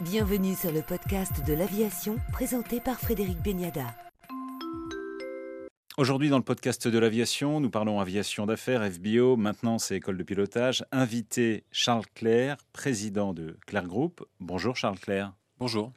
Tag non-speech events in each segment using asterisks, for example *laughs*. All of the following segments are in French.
Bienvenue sur le podcast de l'aviation présenté par Frédéric Beniada. Aujourd'hui, dans le podcast de l'aviation, nous parlons aviation d'affaires, FBO, maintenant c'est école de pilotage. Invité Charles Claire, président de Claire Group. Bonjour Charles Claire. Bonjour.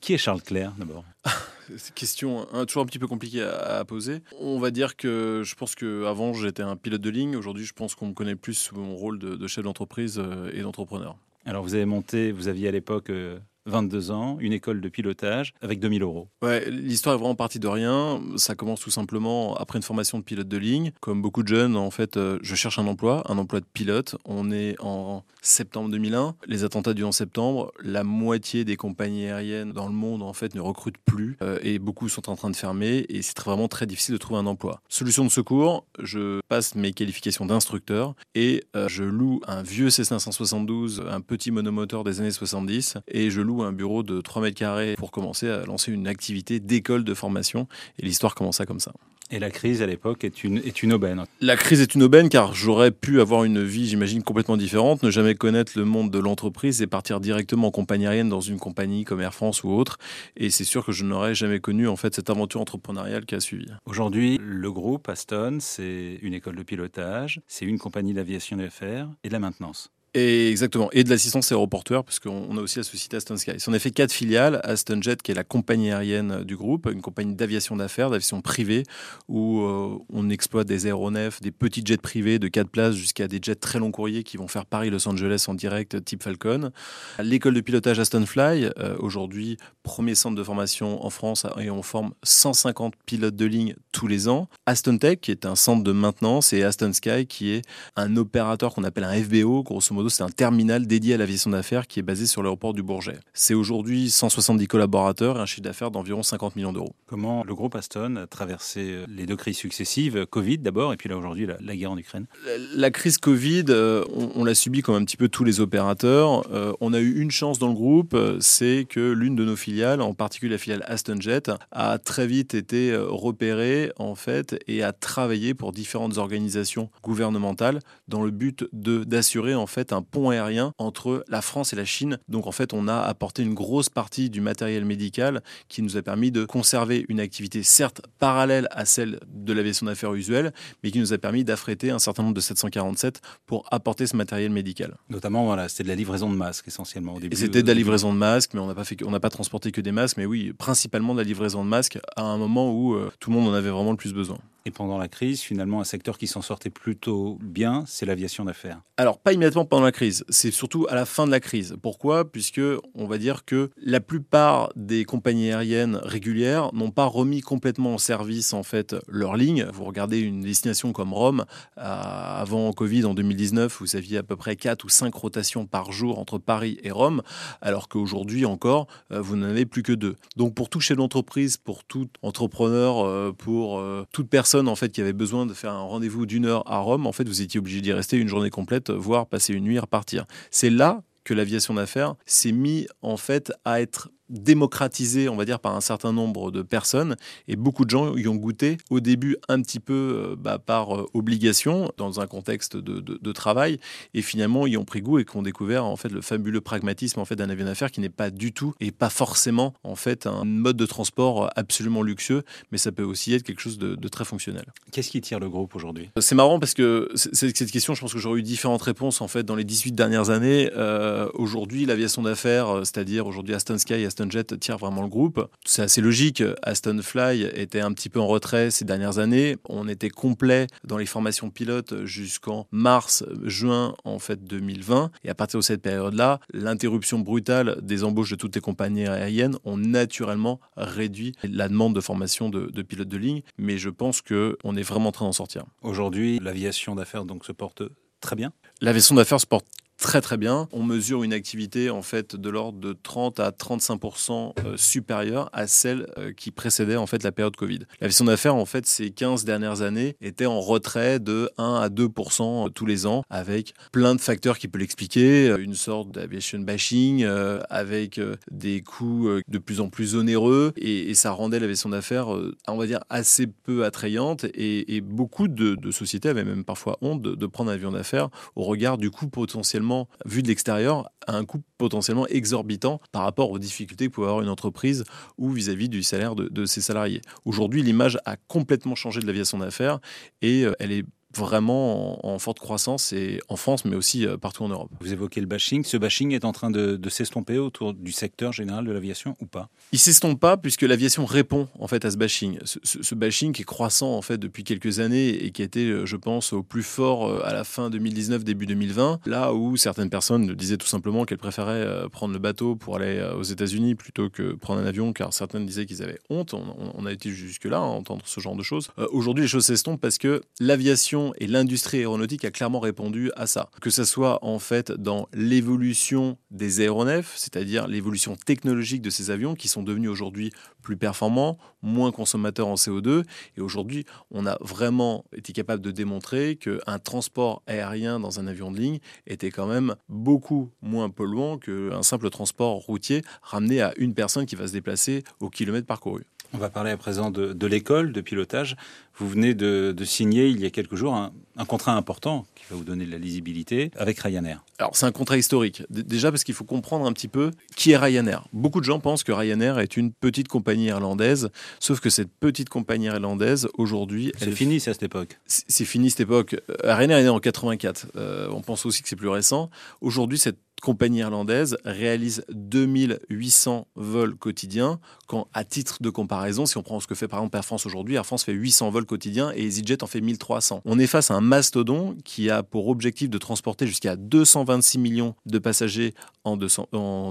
Qui est Charles Claire d'abord? *laughs* C'est une question hein, toujours un petit peu compliquée à, poser. On va dire que je pense qu'avant j'étais un pilote de ligne. Aujourd'hui, je pense qu'on me connaît plus sous mon rôle de, de chef d'entreprise euh, et d'entrepreneur. Alors vous avez monté, vous aviez à l'époque euh, 22 ans, une école de pilotage avec 2000 euros. Ouais, l'histoire est vraiment partie de rien. Ça commence tout simplement après une formation de pilote de ligne. Comme beaucoup de jeunes, en fait, euh, je cherche un emploi, un emploi de pilote. On est en septembre 2001. Les attentats du 11 septembre, la moitié des compagnies aériennes dans le monde, en fait, ne recrutent plus euh, et beaucoup sont en train de fermer et c'est vraiment très difficile de trouver un emploi. Solution de secours, je passe mes qualifications d'instructeur et euh, je loue un vieux Cessna 172, un petit monomoteur des années 70 et je loue un bureau de 3 mètres carrés pour commencer à lancer une activité d'école de formation. Et l'histoire commença comme ça. Et la crise à l'époque est une, est une aubaine. La crise est une aubaine car j'aurais pu avoir une vie, j'imagine, complètement différente, ne jamais connaître le monde de l'entreprise et partir directement en compagnie aérienne dans une compagnie comme Air France ou autre. Et c'est sûr que je n'aurais jamais connu en fait cette aventure entrepreneuriale qui a suivi. Aujourd'hui, le groupe Aston, c'est une école de pilotage, c'est une compagnie d'aviation d'affaires et de la maintenance. Et exactement. Et de l'assistance aéroportuaire, puisqu'on a aussi la société Aston Sky. On a fait quatre filiales. Aston Jet, qui est la compagnie aérienne du groupe, une compagnie d'aviation d'affaires, d'aviation privée, où euh, on exploite des aéronefs, des petits jets privés de 4 places jusqu'à des jets très long courriers qui vont faire Paris-Los Angeles en direct, type Falcon. L'école de pilotage Aston Fly, euh, aujourd'hui, premier centre de formation en France, et on forme 150 pilotes de ligne tous les ans. Aston Tech, qui est un centre de maintenance, et Aston Sky, qui est un opérateur qu'on appelle un FBO, grosso modo c'est un terminal dédié à l'aviation d'affaires qui est basé sur l'aéroport du Bourget. C'est aujourd'hui 170 collaborateurs et un chiffre d'affaires d'environ 50 millions d'euros. Comment le groupe Aston a traversé euh, les deux crises successives, Covid d'abord, et puis là aujourd'hui la, guerre en Ukraine? La, crise Covid, euh, on, l'a subi comme un petit peu tous les opérateurs. Euh, on a eu une chance dans le groupe, c'est que l'une de nos filiales, en particulier la filiale Aston Jet, a très vite été repérée en fait et a travaillé pour différentes organisations gouvernementales dans le but d'assurer en fait un pont aérien entre la France et la Chine. Donc en fait, on a apporté une grosse partie du matériel médical qui nous a permis de conserver une activité certes parallèle à celle de l'aviation d'affaires usuelle, mais qui nous a permis d'affréter un certain nombre de 747 pour apporter ce matériel médical. Notamment, voilà, c'était de la livraison de masques essentiellement au début. C'était de la livraison de masques, mais on n'a pas fait, on n'a pas transporté que des masques, mais oui, principalement de la livraison de masques à un moment où euh, tout le monde en avait vraiment le plus besoin. Et pendant la crise, finalement, un secteur qui s'en sortait plutôt bien, c'est l'aviation d'affaires. Alors, pas immédiatement pendant la crise, c'est surtout à la fin de la crise. Pourquoi? Puisque on va dire que la plupart des compagnies aériennes régulières n'ont pas remis complètement en service en fait leur ligne. Vous regardez une destination comme Rome, avant Covid en 2019, vous aviez à peu près 4 ou 5 rotations par jour entre Paris et Rome, alors qu'aujourd'hui encore, euh, vous n'en avez plus que deux. Donc pour tout chef d'entreprise, pour tout entrepreneur, euh, pour euh, toute personne en fait qui avait besoin de faire un rendez-vous d'une heure à Rome, en fait, vous étiez obligé d'y rester une journée complète, voire passer une nuit à repartir. C'est là que l'aviation d'affaires s'est mis en fait à être démocratisé, on va dire, par un certain nombre de personnes. Et beaucoup de gens y ont goûté au début un petit peu euh, bah, par euh, obligation, dans un contexte de, travail, et finalement y ont pris goût et qui ont découvert en fait le fabuleux pragmatisme en fait d'un avion d'affaires qui n'est pas du tout et pas forcément en fait un mode de transport absolument luxueux, mais ça peut aussi être quelque chose de, très fonctionnel. Qu'est-ce qui tire le groupe aujourd'hui? C'est marrant parce que cette question, je pense que j'aurais eu différentes réponses en fait dans les 18 dernières années. Euh, aujourd'hui, l'aviation d'affaires, c'est-à-dire aujourd'hui Aston Sky, Aston Jet tire vraiment le groupe. C'est assez logique. Aston Fly était un petit peu en retrait ces dernières années. On était complet dans les formations pilotes jusqu'en mars, juin en fait 2020. Et à partir de cette période-là, l'interruption brutale des embauches de toutes les compagnies aériennes ont naturellement réduit la demande de formation de, de pilotes de ligne. Mais je pense qu'on est vraiment en train d'en sortir. Aujourd'hui, l'aviation d'affaires donc se porte très bien. L'aviation d'affaires se porte très très bien. On mesure une activité en fait de l'ordre de 30 à 35% euh, supérieure à celle euh, qui précédait en fait la période Covid. L'aviation d'affaires en fait ces 15 dernières années était en retrait de 1 à 2% euh, tous les ans avec plein de facteurs qui peuvent l'expliquer, une sorte d'aviation bashing avec des coûts de plus en plus onéreux et, ça rendait l'aviation d'affaires on va dire assez peu attrayante et, beaucoup de, sociétés avaient même parfois honte de, de prendre un avion d'affaires au regard du coût potentiellement vu de l'extérieur, à un coût potentiellement exorbitant par rapport aux difficultés que peut avoir une entreprise ou vis-à-vis du salaire de, de ses salariés. Aujourd'hui, l'image a complètement changé de l'aviation d'affaires et euh, elle est vraiment en, forte croissance et en France, mais aussi euh, partout en Europe. Vous évoquez le bashing. Ce bashing est en train de, s'estomper autour du secteur général de l'aviation ou pas? Il s'estompe pas puisque l'aviation répond en fait à ce bashing. Ce, bashing qui est croissant en fait depuis quelques années et qui a été, euh, je pense, au plus fort euh, à la fin 2019, début 2020, là où certaines personnes disaient tout simplement qu'elles préféraient prendre le bateau pour aller aux États-Unis plutôt que prendre un avion, car certaines disaient qu'ils avaient honte. On, a été jusque-là à entendre ce genre de choses. Aujourd'hui, les choses s'estompent parce que l'aviation et l'industrie aéronautique a clairement répondu à ça. Que ce soit en fait dans l'évolution des aéronefs, c'est-à-dire l'évolution technologique de ces avions qui sont devenus aujourd'hui plus performants, moins consommateurs en CO2. Et aujourd'hui, on a vraiment été capable de démontrer qu'un transport aérien dans un avion de ligne était quand même beaucoup moins polluant qu'un simple transport routier ramené à une personne qui va se déplacer au kilomètre parcouru. On va parler à présent de, l'école de pilotage. Vous venez de, signer il y a quelques jours un, contrat important qui va vous donner de la lisibilité avec Ryanair. Alors c'est un contrat historique. déjà parce qu'il faut comprendre un petit peu qui est Ryanair. Beaucoup de gens pensent que Ryanair est une petite compagnie irlandaise, sauf que cette petite compagnie irlandaise aujourd'hui... C'est fini à cette époque. C'est fini cette époque. Euh, Ryanair est né en 84. Euh, on pense aussi que c'est plus récent. Aujourd'hui cette compagnie irlandaise réalise 2800 vols quotidiens, quand à titre de comparaison, si on prend ce que fait par exemple Air France aujourd'hui, Air France fait 800 vols quotidiens et EasyJet en fait 1300. On est face à un mastodon qui a pour objectif de transporter jusqu'à 226 millions de passagers en,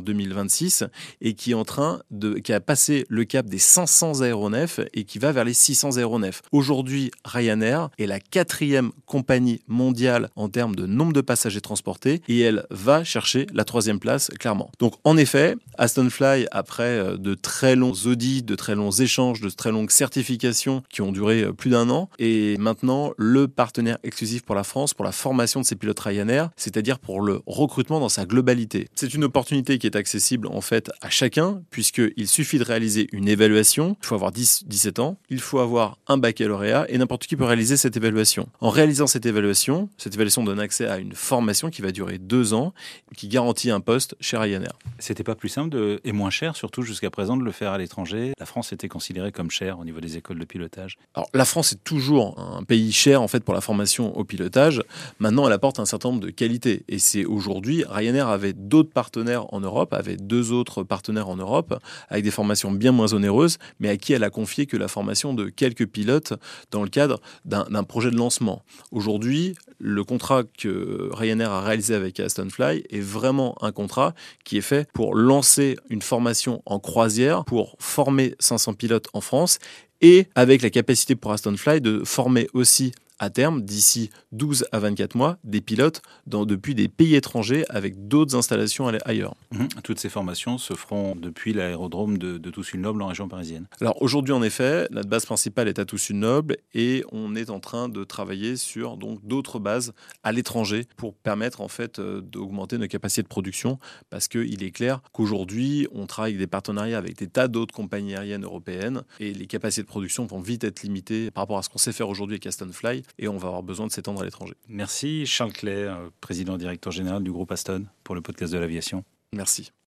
2026 et qui est en train de, qui a passé le cap des 500 aéronefs et qui va vers les 600 aéronefs. Aujourd'hui, Ryanair est la quatrième compagnie mondiale en termes de nombre de passagers transportés et elle va chercher la troisième place, clairement. Donc en effet, Aston Fly, après euh, de très longs audits, de très longs échanges, de très longues certifications qui ont duré euh, plus d'un an, est maintenant le partenaire exclusif pour la France pour la formation de ces pilotes Ryanair, c'est-à-dire pour le recrutement dans sa globalité. C'est une opportunité qui est accessible en fait à chacun, puisqu'il suffit de réaliser une évaluation, il faut avoir 10, 17 ans, il faut avoir un baccalauréat et n'importe qui peut réaliser cette évaluation. En réalisant cette évaluation, cette évaluation donne accès à une formation qui va durer deux ans, qui garantit un poste chez Ryanair. C'était pas plus simple de, et moins cher, surtout jusqu'à présent, de le faire à l'étranger. La France était considérée comme chère au niveau des écoles de pilotage. Alors, la France est toujours un pays cher en fait pour la formation au pilotage. Maintenant, elle apporte un certain nombre de qualités. Et c'est aujourd'hui, Ryanair avait d'autres partenaires en Europe, avait deux autres partenaires en Europe, avec des formations bien moins onéreuses, mais à qui elle a confié que la formation de quelques pilotes dans le cadre d'un projet de lancement. Aujourd'hui, le contrat que Ryanair a réalisé avec Aston Fly est vraiment vraiment un contrat qui est fait pour lancer une formation en croisière, pour former 500 pilotes en France et avec la capacité pour Aston Fly de former aussi à terme, d'ici 12 à 24 mois, des pilotes dans, depuis des pays étrangers avec d'autres installations ailleurs. Mhm. Toutes ces formations se feront depuis l'aérodrome de, de Toussus-Noble en région parisienne. Alors aujourd'hui, en effet, notre base principale est à Toussus-Noble et on est en train de travailler sur donc d'autres bases à l'étranger pour permettre en fait euh, d'augmenter nos capacités de production parce qu'il est clair qu'aujourd'hui, on travaille avec des partenariats avec des tas d'autres compagnies aériennes européennes et les capacités de production vont vite être limitées par rapport à ce qu'on sait faire aujourd'hui avec Aston Fly et on va avoir besoin de s'étendre à l'étranger. Merci Charles Clay, euh, président directeur général du groupe Aston, pour le podcast de l'aviation. Merci.